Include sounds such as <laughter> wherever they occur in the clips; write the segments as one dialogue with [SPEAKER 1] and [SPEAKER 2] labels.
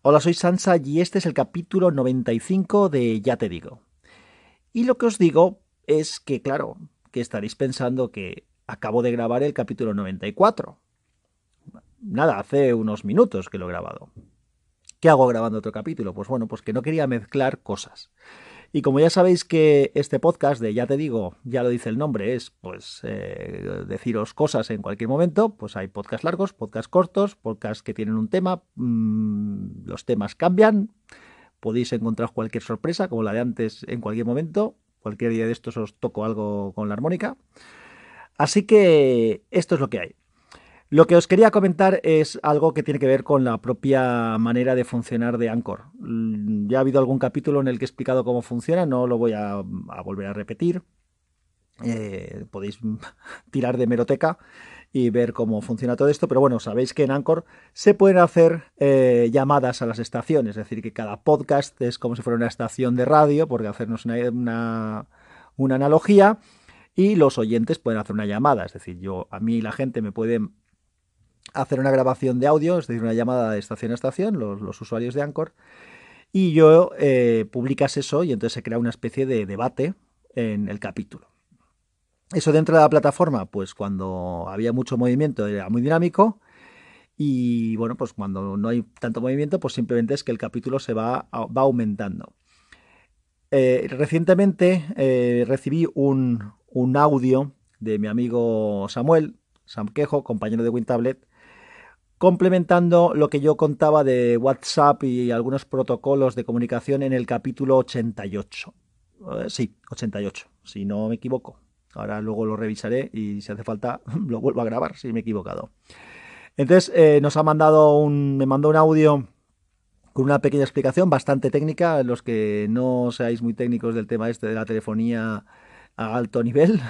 [SPEAKER 1] Hola, soy Sansa y este es el capítulo 95 de Ya te digo. Y lo que os digo es que, claro, que estaréis pensando que acabo de grabar el capítulo 94. Nada, hace unos minutos que lo he grabado. ¿Qué hago grabando otro capítulo? Pues bueno, pues que no quería mezclar cosas. Y como ya sabéis que este podcast de Ya te digo, ya lo dice el nombre, es pues eh, deciros cosas en cualquier momento, pues hay podcasts largos, podcasts cortos, podcasts que tienen un tema, mmm, los temas cambian, podéis encontrar cualquier sorpresa, como la de antes, en cualquier momento, cualquier día de estos os toco algo con la armónica. Así que esto es lo que hay. Lo que os quería comentar es algo que tiene que ver con la propia manera de funcionar de Anchor. Mm, ya ha habido algún capítulo en el que he explicado cómo funciona, no lo voy a, volver a repetir. Eh, podéis <laughs> tirar de meroteca y ver cómo funciona todo esto, pero bueno, sabéis que en Anchor se pueden hacer eh, llamadas a las estaciones, es decir, que cada podcast es como si fuera una estación de radio, porque hacernos una, una, una analogía, y los oyentes pueden hacer una llamada, es decir, yo a mí la gente me puede hacer una grabación de audio, es decir, una llamada de estación a estación, los, usuarios de Anchor, y yo eh, publicas eso y entonces se crea una especie de debate en el capítulo. Eso dentro de la plataforma, pues cuando había mucho movimiento era muy dinámico y bueno, pues cuando no hay tanto movimiento, pues simplemente es que el capítulo se va, va aumentando. Eh, recientemente eh, recibí un, un audio de mi amigo Samuel, Sam Quejo, compañero de WinTablet, complementando lo que yo contaba de WhatsApp y algunos protocolos de comunicación en el capítulo 88. Eh, sí, 88, si no me equivoco. Ahora luego lo revisaré y si hace falta <laughs> lo vuelvo a grabar si me he equivocado. Entonces eh, nos ha mandado un, me mandó un audio con una pequeña explicación bastante técnica. Los que no seáis muy técnicos del tema este de la telefonía a alto nivel,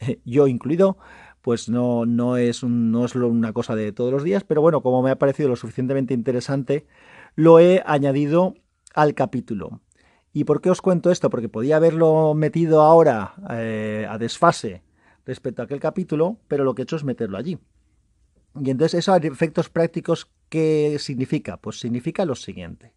[SPEAKER 1] <laughs> yo incluido, pues no, no, es no es una cosa de todos los días, pero bueno, como me ha parecido lo suficientemente interesante, lo he añadido al capítulo. ¿Y por qué os cuento esto? Porque podía haberlo metido ahora eh, a desfase respecto a aquel capítulo, pero lo que he hecho es meterlo allí. Y entonces esos efectos prácticos, ¿qué significa? Pues significa lo siguiente.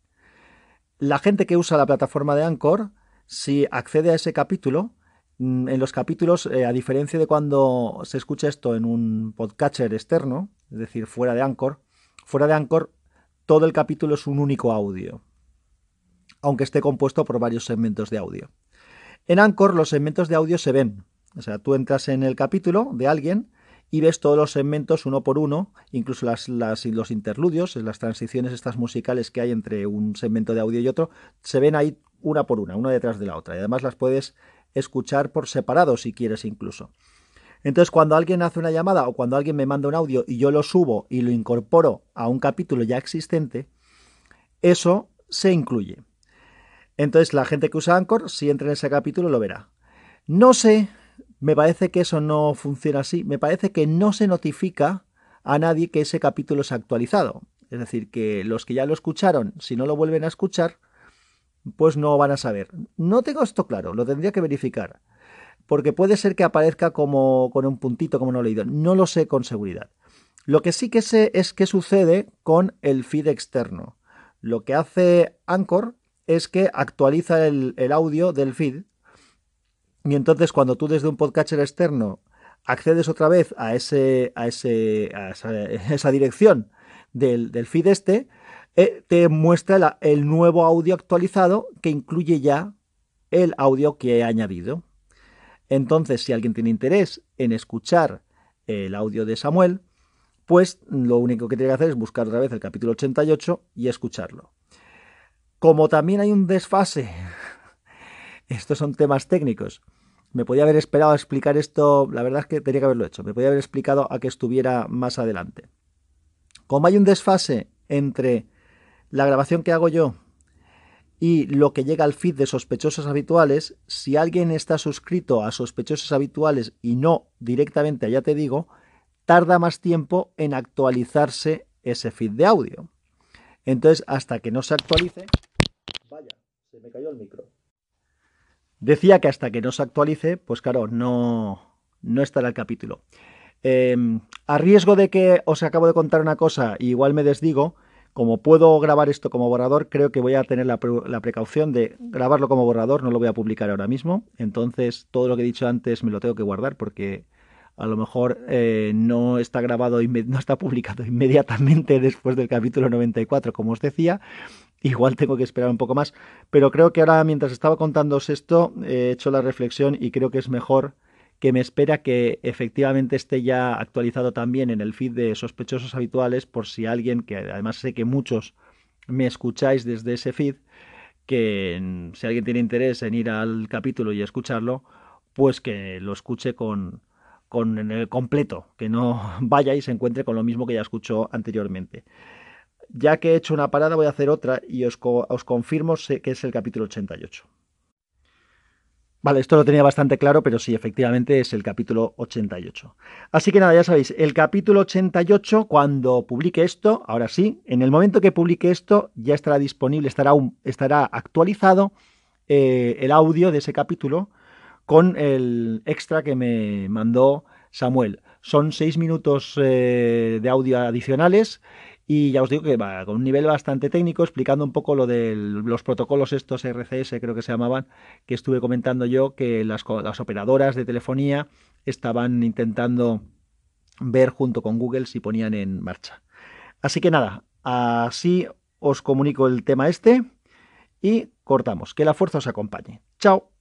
[SPEAKER 1] La gente que usa la plataforma de Anchor, si accede a ese capítulo, en los capítulos, eh, a diferencia de cuando se escucha esto en un podcatcher externo, es decir, fuera de Anchor, fuera de Anchor todo el capítulo es un único audio, aunque esté compuesto por varios segmentos de audio. En Anchor los segmentos de audio se ven, o sea, tú entras en el capítulo de alguien y ves todos los segmentos uno por uno, incluso las, las, los interludios, las transiciones estas musicales que hay entre un segmento de audio y otro, se ven ahí una por una, una detrás de la otra, y además las puedes escuchar por separado si quieres incluso. Entonces, cuando alguien hace una llamada o cuando alguien me manda un audio y yo lo subo y lo incorporo a un capítulo ya existente, eso se incluye. Entonces, la gente que usa Anchor, si entra en ese capítulo, lo verá. No sé, me parece que eso no funciona así, me parece que no se notifica a nadie que ese capítulo es actualizado. Es decir, que los que ya lo escucharon, si no lo vuelven a escuchar, pues no van a saber. No tengo esto claro, lo tendría que verificar. Porque puede ser que aparezca como con un puntito, como no he leído. No lo sé con seguridad. Lo que sí que sé es qué sucede con el feed externo. Lo que hace Anchor es que actualiza el, audio del feed. Y entonces cuando tú desde un podcatcher externo accedes otra vez a, ese, a, ese, a esa, <laughs> esa dirección del, del feed este, eh, te muestra el nuevo audio actualizado que incluye ya el audio que he añadido. Entonces, si alguien tiene interés en escuchar el audio de Samuel, pues lo único que tiene que hacer es buscar otra vez el capítulo 88 y escucharlo. Como también hay un desfase, <laughs> estos son temas técnicos, me podía haber esperado a explicar esto, la verdad es que tenía que haberlo hecho, me podía haber explicado a que estuviera más adelante. Como hay un desfase entre la grabación que hago yo y lo que llega al feed de sospechosos habituales, si alguien está suscrito a sospechosos habituales y no directamente ya te digo, tarda más tiempo en actualizarse ese feed de audio. Entonces, hasta que no se actualice, vaya, se me cayó el micro. Decía que hasta que no se actualice, pues claro, no, no estará el capítulo. Eh, a riesgo de que os acabo de contar una cosa igual me desdigo, como puedo grabar esto como borrador, creo que voy a tener la, precaución de grabarlo como borrador, no lo voy a publicar ahora mismo. Entonces, todo lo que he dicho antes me lo tengo que guardar porque a lo mejor eh, no está grabado, no está publicado <laughs> inmediatamente después del capítulo 94, como os decía. Igual tengo que esperar un poco más, pero creo que ahora mientras estaba contándoos esto he hecho la reflexión y creo que es mejor que me espera que efectivamente esté ya actualizado también en el feed de sospechosos habituales por si alguien, que además sé que muchos me escucháis desde ese feed, que si alguien tiene interés en ir al capítulo y escucharlo, pues que lo escuche con, con el completo, que no <laughs> vaya y se encuentre con lo mismo que ya escuchó anteriormente. Ya que he hecho una parada, voy a hacer otra y os, os confirmo que es el capítulo 88. Vale, esto lo tenía bastante claro, pero sí, efectivamente es el capítulo 88. Así que nada, ya sabéis, el capítulo 88, cuando publique esto, ahora sí, en el momento que publique esto, ya estará disponible, estará, estará actualizado eh, el audio de ese capítulo con el extra que me mandó Samuel. Son seis minutos eh, de audio adicionales y ya os digo que va con un nivel bastante técnico, explicando un poco lo de los protocolos estos RCS, creo que se llamaban, que estuve comentando yo, que las, las operadoras de telefonía estaban intentando ver junto con Google si ponían en marcha. Así que nada, así os comunico el tema este y cortamos. Que la fuerza os acompañe. Chao.